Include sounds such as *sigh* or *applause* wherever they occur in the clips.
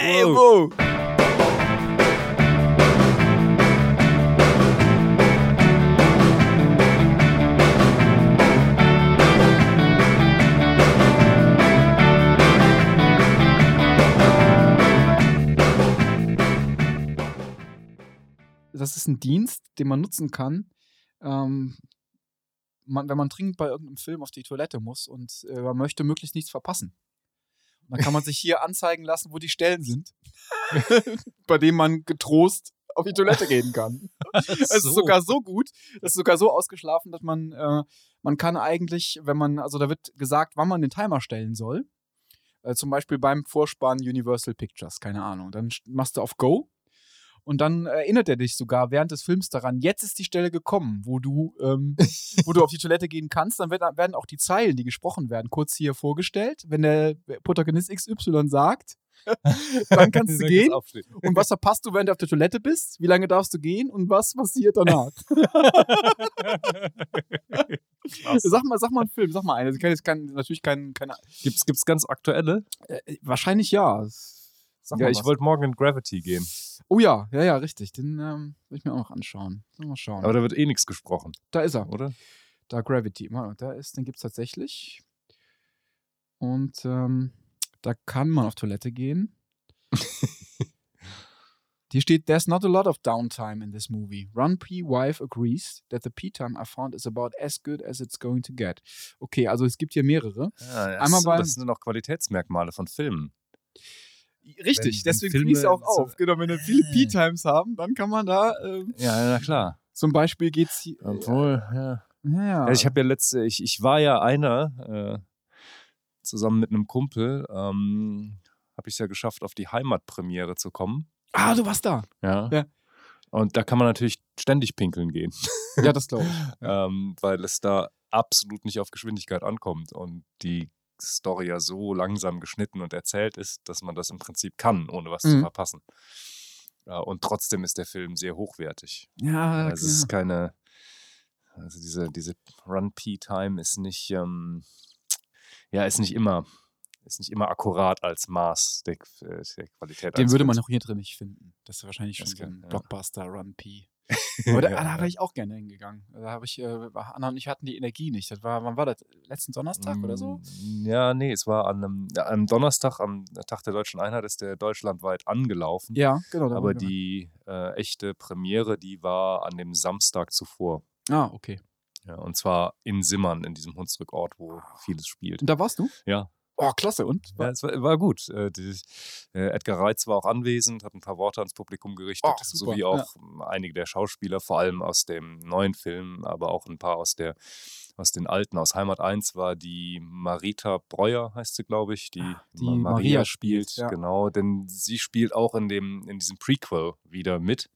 Ey, wo? Das ist ein Dienst, den man nutzen kann, ähm, man, wenn man dringend bei irgendeinem Film auf die Toilette muss und äh, man möchte möglichst nichts verpassen. Dann kann man sich hier anzeigen lassen, wo die Stellen sind, *laughs* bei denen man getrost auf die Toilette gehen kann. Es ist So. sogar so gut, es ist sogar so ausgeschlafen, dass man, äh, man kann eigentlich, wenn man, also da wird gesagt, wann man den Timer stellen soll. Äh, zum Beispiel beim Vorspann Universal Pictures, keine Ahnung. Dann st- machst du auf Go und dann erinnert er dich sogar während des Films daran, jetzt ist die Stelle gekommen, wo du, ähm, *laughs* wo du auf die Toilette gehen kannst. Dann werden auch die Zeilen, die gesprochen werden, kurz hier vorgestellt. Wenn der Protagonist XY sagt, *laughs* dann kannst du gehen. Und was verpasst du, während du auf der Toilette bist? Wie lange darfst du gehen? Und was passiert danach? *laughs* Sag mal, sag mal einen Film, sag mal einen. Das kann kein, natürlich kein, keine, Gibt's, gibt's ganz aktuelle? äh, wahrscheinlich ja. Sag ja, ich wollte morgen in Gravity gehen. Oh ja, ja, ja, richtig. Den ähm, will ich mir auch noch anschauen. Mal schauen. Aber da wird eh nichts gesprochen, da ist er. oder? Da Gravity. Mal, Da ist, den gibt es tatsächlich. Und ähm, da kann man auf Toilette gehen. *laughs* Hier steht, there's not a lot of downtime in this movie. Run P. Wife agrees that the P-Time I found is about as good as it's going to get. Okay, also es gibt hier mehrere. Ja, das, Einmal bei- das sind auch Qualitätsmerkmale von Filmen. Richtig, wenn deswegen Filme fließt auch so- auf. Genau, wenn wir viele P-Times haben, dann kann man da ähm, Ja, na klar. zum Beispiel geht's hier. Obwohl, ja. Ja, Ja, ich habe ja letzte, ich, ich war ja einer, äh, zusammen mit einem Kumpel, ähm, habe ich es ja geschafft, auf die Heimatpremiere zu kommen. ah, du warst da. Ja. Ja. Und da kann man natürlich ständig pinkeln gehen, Ja, das glaube ich. *laughs* ähm, weil es da absolut nicht auf Geschwindigkeit ankommt und die Story ja so langsam geschnitten und erzählt ist, dass man das im Prinzip kann, ohne was zu Mhm. verpassen. Ja, und trotzdem ist der Film sehr hochwertig. Ja, Also es ist keine, also diese, diese Run-P-Time ist nicht, ähm, ja, ist nicht immer, ist nicht immer akkurat als Maß der, äh, der Qualität. Den würde man auch hier drin nicht finden. Das ist wahrscheinlich schon Das so ein ja. Blockbuster Run P. Aber da, Ja, da ja. wäre ich auch gerne hingegangen. Da habe ich, äh, Anna und ich hatten die Energie nicht. Das war, wann war das? Letzten Donnerstag oder so? Mm, Ja, nee, es war an einem, am Donnerstag, am Tag der Deutschen Einheit, ist der deutschlandweit angelaufen. Ja, genau. da aber die äh, echte Premiere, die war an dem Samstag zuvor. Ah, okay. Ja, und zwar in Simmern, in diesem Hunsrückort, wo vieles spielt. Und da warst du? Ja. Oh, klasse. Und? Ja, es war, war gut. Äh, die, äh, Edgar Reitz war auch anwesend, hat ein paar Worte ans Publikum gerichtet, Oh, sowie ja. auch ähm, einige der Schauspieler, vor allem aus dem neuen Film, aber auch ein paar aus der aus den alten. Aus Heimat 1 war die Marita Breuer, heißt sie, glaube ich, die, Ah, die Ma- Maria spielt, ja. Genau, denn sie spielt auch in, dem, in diesem Prequel wieder mit.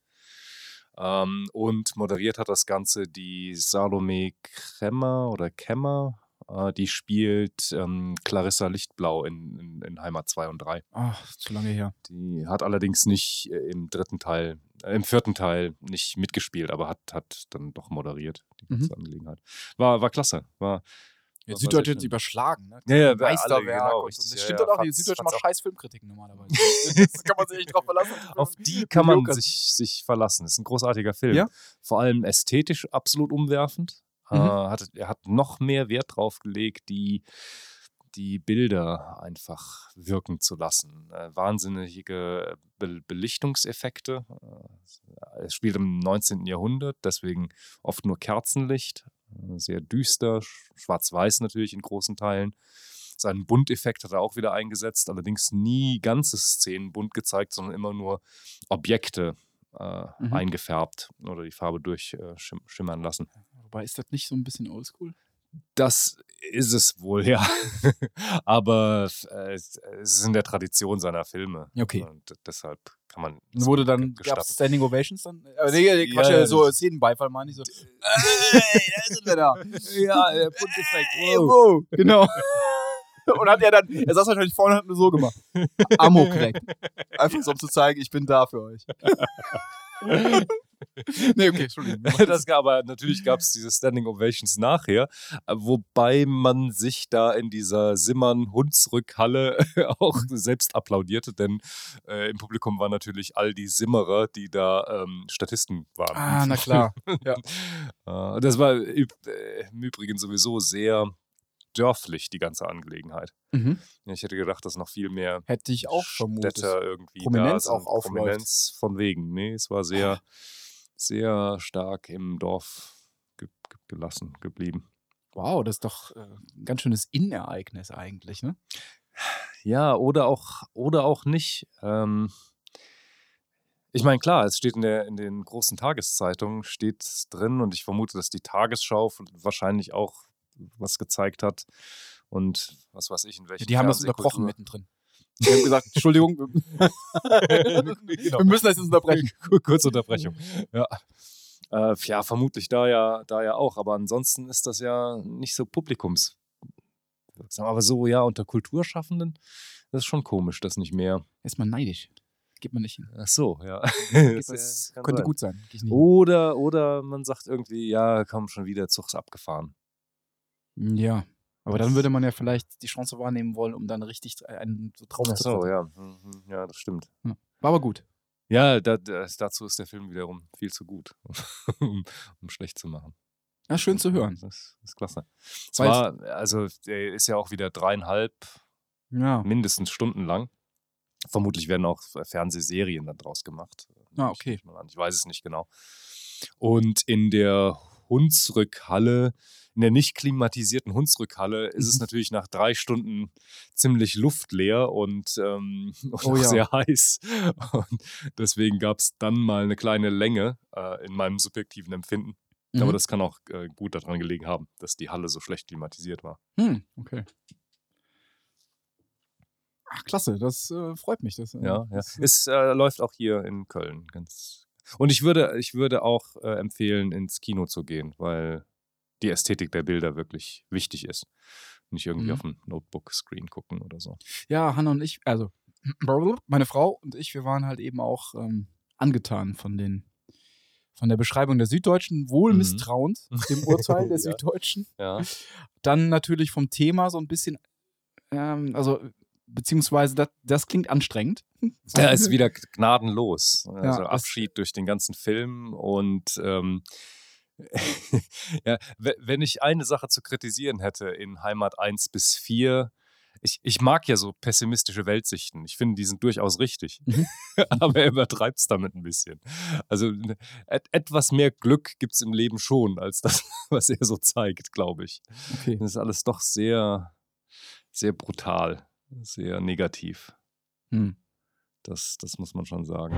Ähm, und moderiert hat das Ganze die Salome Kremmer oder Kemmer. Äh, die spielt ähm, Clarissa Lichtblau in, in, in Heimat 2 und 3. Ach, zu lange her. Die hat allerdings nicht äh, im dritten Teil, äh, im vierten Teil nicht mitgespielt, aber hat, hat dann doch moderiert, die Mhm. ganze Angelegenheit. War, war klasse. War, Ja, Süddeutsche schön. überschlagen, ne? Ja, ja, alle, Meisterwerk. genau, und richtig, das ja, stimmt ja, doch auch, die Süddeutsche macht scheiß Filmkritiken normalerweise. *laughs* das kann man sich echt drauf verlassen. auf die kann man sich, sich verlassen. Das ist ein großartiger Film. Ja? Vor allem ästhetisch absolut umwerfend. Mhm. Äh, hat, er hat noch mehr Wert drauf gelegt, die, die Bilder einfach wirken zu lassen. Äh, wahnsinnige Be Belichtungseffekte. Äh, es spielt im 19. Jahrhundert, deswegen oft nur Kerzenlicht. Äh, sehr düster, sch- schwarz-weiß natürlich in großen Teilen. Seinen Bunteffekt hat er auch wieder eingesetzt, allerdings nie ganze Szenen bunt gezeigt, sondern immer nur Objekte äh, Mhm. eingefärbt oder die Farbe durchschimmern lassen. Wobei, ist das nicht so ein bisschen oldschool? Das ist es wohl, ja. *laughs* Aber äh, es ist in der Tradition seiner Filme. Ja, okay. Und deshalb kann man. Wurde dann, gab Standing Ovations dann? Äh, nee, Quatsch, Ja, äh, so das- Szenenbeifall meine ich so. *laughs* Ey, da sind wir da. *laughs* Ja, der Bunteffekt. Ey, wo? Genau. Und hat er dann, er saß wahrscheinlich vorne und hat nur so gemacht. Amok weg. Einfach so, um zu zeigen, ich bin da für euch. *laughs* nee, okay, Entschuldigung. *laughs* das, aber natürlich gab es diese Standing Ovations nachher, wobei man sich da in dieser Simmern-Hunsrückhalle *laughs* auch selbst applaudierte, denn äh, im Publikum waren natürlich all die Simmerer, die da ähm, Statisten waren. Ah, na klar. ja. Äh, das war äh, im Übrigen sowieso sehr dörflich, die ganze Angelegenheit. Mhm. Ich hätte gedacht, dass noch viel mehr Hätte ich auch vermutet. Städter irgendwie Prominenz da auch sind. aufläuft. Prominenz von wegen. Nee, es war sehr, sehr stark im Dorf ge ge gelassen geblieben. Wow, das ist doch äh, ein ganz schönes Innereignis eigentlich, ne? Ja, oder auch, oder auch nicht. Ähm, ich meine, klar, es steht in, der, in den großen Tageszeitungen, steht drin und ich vermute, dass die Tagesschau wahrscheinlich auch was gezeigt hat und was weiß ich, in welchen Ja, die haben das unterbrochen mittendrin. Die haben gesagt, Entschuldigung, wir *laughs* *laughs* müssen das jetzt unterbrechen. Kurze Unterbrechung. Ja. Äh, ja, vermutlich da ja, da ja auch. Aber ansonsten ist das ja nicht so publikums. Aber so, ja, unter Kulturschaffenden, das ist schon komisch, dass nicht mehr. Ist man neidisch. Geht man nicht hin. Ach so, ja. *laughs* Das Das könnte sein. gut sein. Ich Oder, oder man sagt irgendwie, ja, komm, schon wieder, Zug ist abgefahren. Ja. Aber dann würde man ja vielleicht die Chance wahrnehmen wollen, um dann richtig einen so drauf Ach zu so, ja. Mhm, Ja, das stimmt. War aber gut. Ja, da, da, dazu ist der Film wiederum viel zu gut, *laughs* um, um schlecht zu machen. Ja, schön zu hören. Das ist klasse. Es Weil- war, also, der ist ja auch wieder dreieinhalb, Ja. mindestens Stunden lang. Vermutlich werden auch Fernsehserien dann draus gemacht. Ah, ich- okay. ich. Ich weiß es nicht genau. Und in der Hunsrückhalle, in der nicht klimatisierten Hunsrückhalle, ist es Mhm. natürlich nach drei Stunden ziemlich luftleer und, ähm, *laughs* und Oh auch ja. sehr heiß. Und deswegen gab es dann mal eine kleine Länge äh, in meinem subjektiven Empfinden. Aber Mhm. das kann auch äh, gut daran gelegen haben, dass die Halle so schlecht klimatisiert war. Hm, okay. Ach, klasse, das äh, freut mich. Das, äh, Ja, ja. das, Es äh, läuft auch hier in Köln. Ganz und ich würde, ich würde auch äh, empfehlen, ins Kino zu gehen, weil die Ästhetik der Bilder wirklich wichtig ist. Nicht irgendwie Mhm. auf dem Notebook-Screen gucken oder so. ja, Hannah und ich, also *clears throat* meine Frau und ich, wir waren halt eben auch ähm, angetan von den von der Beschreibung der Süddeutschen, wohl Mhm. misstrauend dem *laughs* Urteil der Ja. Süddeutschen. Ja. Dann natürlich vom Thema so ein bisschen, ähm, also beziehungsweise das, das klingt anstrengend. *laughs* Ja, ist wieder gnadenlos. Also das- Abschied durch den ganzen Film und ähm, *laughs* ja, we- wenn ich eine Sache zu kritisieren hätte in Heimat 1 bis 4, ich, ich mag ja so pessimistische Weltsichten. Ich finde, die sind durchaus richtig. Mhm. *laughs* Aber er übertreibt es damit ein bisschen. Also et, etwas mehr Glück gibt es im Leben schon, als das, was er so zeigt, glaube ich. Okay. Das ist alles doch sehr, sehr brutal, sehr negativ. Hm. Das, das muss man schon sagen.